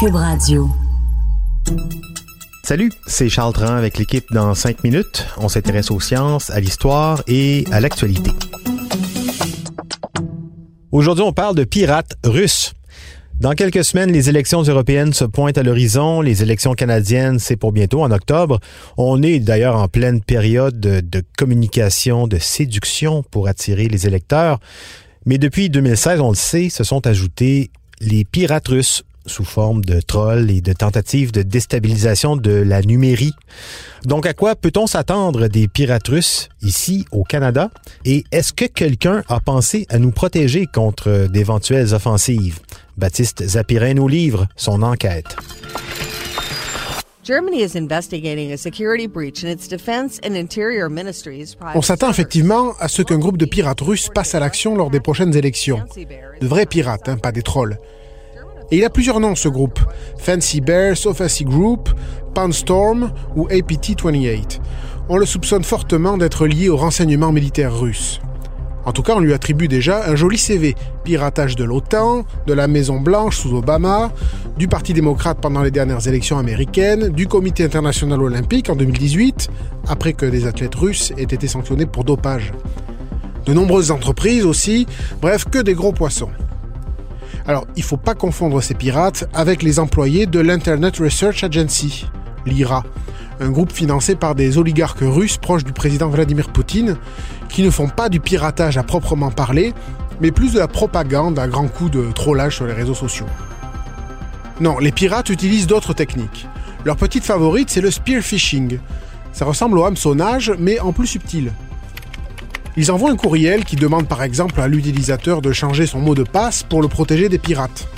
Cube Radio. Salut, c'est Charles Tran avec l'équipe dans 5 minutes. On s'intéresse aux sciences, à l'histoire et à l'actualité. Aujourd'hui, on parle de pirates russes. Dans quelques semaines, les élections européennes se pointent à l'horizon. Les élections canadiennes, c'est pour bientôt, en octobre. On est d'ailleurs en pleine période de, de, communication, de séduction pour attirer les électeurs. Mais depuis 2016, on le sait, se sont ajoutés les pirates russes sous forme de trolls et de tentatives de déstabilisation de la numérique. Donc, à quoi peut-on s'attendre des pirates russes ici au Canada? Et est-ce que quelqu'un a pensé à nous protéger contre d'éventuelles offensives? Baptiste Zapirin nous livre son enquête. On s'attend effectivement à ce qu'un groupe de pirates russes passe à l'action lors des prochaines élections. De vrais pirates, hein, pas des trolls. Et il a plusieurs noms, ce groupe. Fancy Bear, Sophacy Group, Poundstorm ou APT-28. On le soupçonne fortement d'être lié au renseignement militaire russe. En tout cas, on lui attribue déjà un joli CV. Piratage de l'OTAN, de la Maison-Blanche sous Obama, du Parti démocrate pendant les dernières élections américaines, du Comité international olympique en 2018, après que des athlètes russes aient été sanctionnés pour dopage. De nombreuses entreprises aussi, bref, que des gros poissons. Alors, il ne faut pas confondre ces pirates avec les employés de l'Internet Research Agency, l'IRA, un groupe financé par des oligarques russes proches du président Vladimir Poutine, qui ne font pas du piratage à proprement parler, mais plus de la propagande à grands coups de trollage sur les réseaux sociaux. Non, les pirates utilisent d'autres techniques. Leur petite favorite, c'est le spear phishing. Ça ressemble au hameçonnage, mais en plus subtil. Ils envoient un courriel qui demande par exemple à l'utilisateur de changer son mot de passe pour le protéger des pirates.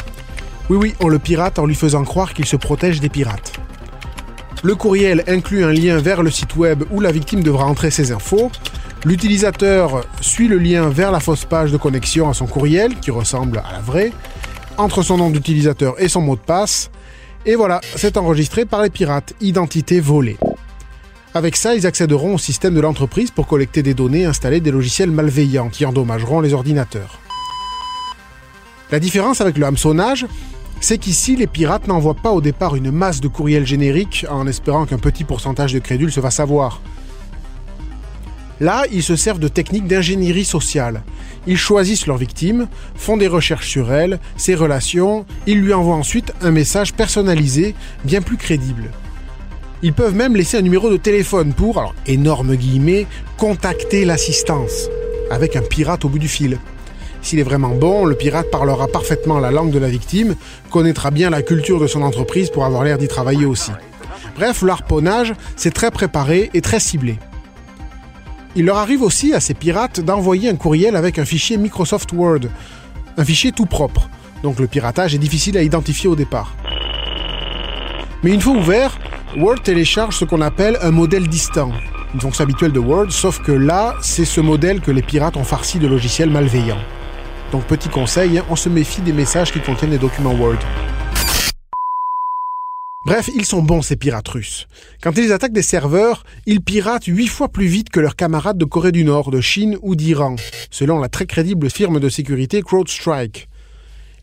Oui oui, on le pirate en lui faisant croire qu'il se protège des pirates. Le courriel inclut un lien vers le site web où la victime devra entrer ses infos. L'utilisateur suit le lien vers la fausse page de connexion à son courriel, qui ressemble à la vraie, entre son nom d'utilisateur et son mot de passe, et voilà, c'est enregistré par les pirates, identité volée. Avec ça, ils accéderont au système de l'entreprise pour collecter des données et installer des logiciels malveillants qui endommageront les ordinateurs. La différence avec le hameçonnage, c'est qu'ici, les pirates n'envoient pas au départ une masse de courriels génériques en espérant qu'un petit pourcentage de crédules se fasse avoir. Là, ils se servent de techniques d'ingénierie sociale. Ils choisissent leur victime, font des recherches sur elle, ses relations, ils lui envoient ensuite un message personnalisé, bien plus crédible. Ils peuvent même laisser un numéro de téléphone pour, alors énorme guillemets, contacter l'assistance, avec un pirate au bout du fil. S'il est vraiment bon, le pirate parlera parfaitement la langue de la victime, connaîtra bien la culture de son entreprise pour avoir l'air d'y travailler aussi. Bref, l'harponnage, c'est très préparé et très ciblé. Il leur arrive aussi à ces pirates d'envoyer un courriel avec un fichier Microsoft Word, un fichier tout propre, donc le piratage est difficile à identifier au départ. Mais une fois ouvert, Word télécharge ce qu'on appelle un modèle distant, une fonction habituelle de Word, sauf que là, c'est ce modèle que les pirates ont farci de logiciels malveillants. Donc petit conseil, on se méfie des messages qui contiennent des documents Word. Bref, ils sont bons ces pirates russes. Quand ils attaquent des serveurs, ils piratent 8 fois plus vite que leurs camarades de Corée du Nord, de Chine ou d'Iran, selon la très crédible firme de sécurité CrowdStrike.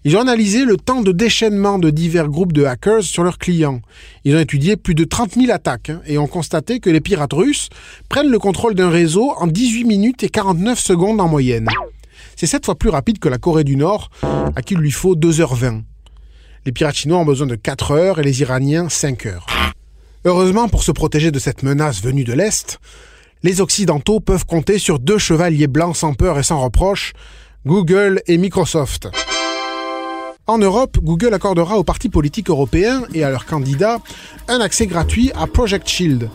Ils ont analysé le temps de déchaînement de divers groupes de hackers sur leurs clients. Ils ont étudié plus de 30 000 attaques hein, et ont constaté que les pirates russes prennent le contrôle d'un réseau en 18 minutes et 49 secondes en moyenne. C'est 7 fois plus rapide que la Corée du Nord, à qui il lui faut 2h20. Les pirates chinois ont besoin de 4 heures et les Iraniens 5 heures. Heureusement, pour se protéger de cette menace venue de l'Est, les Occidentaux peuvent compter sur deux chevaliers blancs sans peur et sans reproche, Google et Microsoft. En Europe, Google accordera aux partis politiques européens et à leurs candidats un accès gratuit à Project Shield,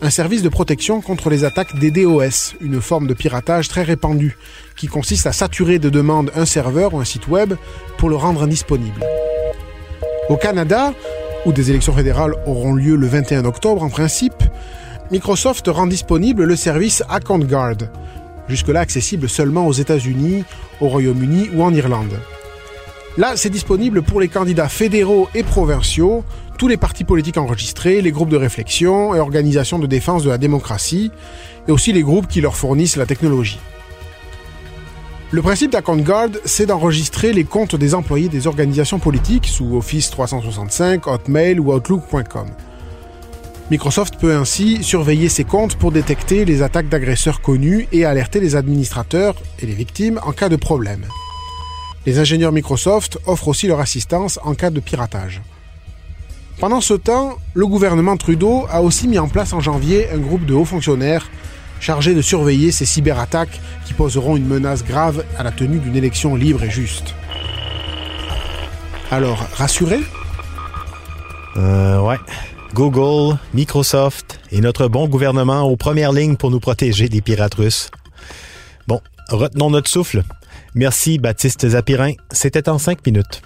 un service de protection contre les attaques des DOS, une forme de piratage très répandue, qui consiste à saturer de demandes un serveur ou un site web pour le rendre indisponible. Au Canada, où des élections fédérales auront lieu le 21 octobre en principe, Microsoft rend disponible le service Account Guard, jusque-là accessible seulement aux États-Unis, au Royaume-Uni ou en Irlande. Là, c'est disponible pour les candidats fédéraux et provinciaux, tous les partis politiques enregistrés, les groupes de réflexion et organisations de défense de la démocratie, et aussi les groupes qui leur fournissent la technologie. Le principe d'Account Guard, c'est d'enregistrer les comptes des employés des organisations politiques sous Office 365, Hotmail ou Outlook.com. Microsoft peut ainsi surveiller ses comptes pour détecter les attaques d'agresseurs connus et alerter les administrateurs et les victimes en cas de problème. Les ingénieurs Microsoft offrent aussi leur assistance en cas de piratage. Pendant ce temps, le gouvernement Trudeau a aussi mis en place en janvier un groupe de hauts fonctionnaires chargés de surveiller ces cyberattaques qui poseront une menace grave à la tenue d'une élection libre et juste. Alors, rassuré? Euh, ouais. Google, Microsoft et notre bon gouvernement aux premières lignes pour nous protéger des pirates russes. Bon, retenons notre souffle. Merci Baptiste Zapirin. C'était en cinq minutes.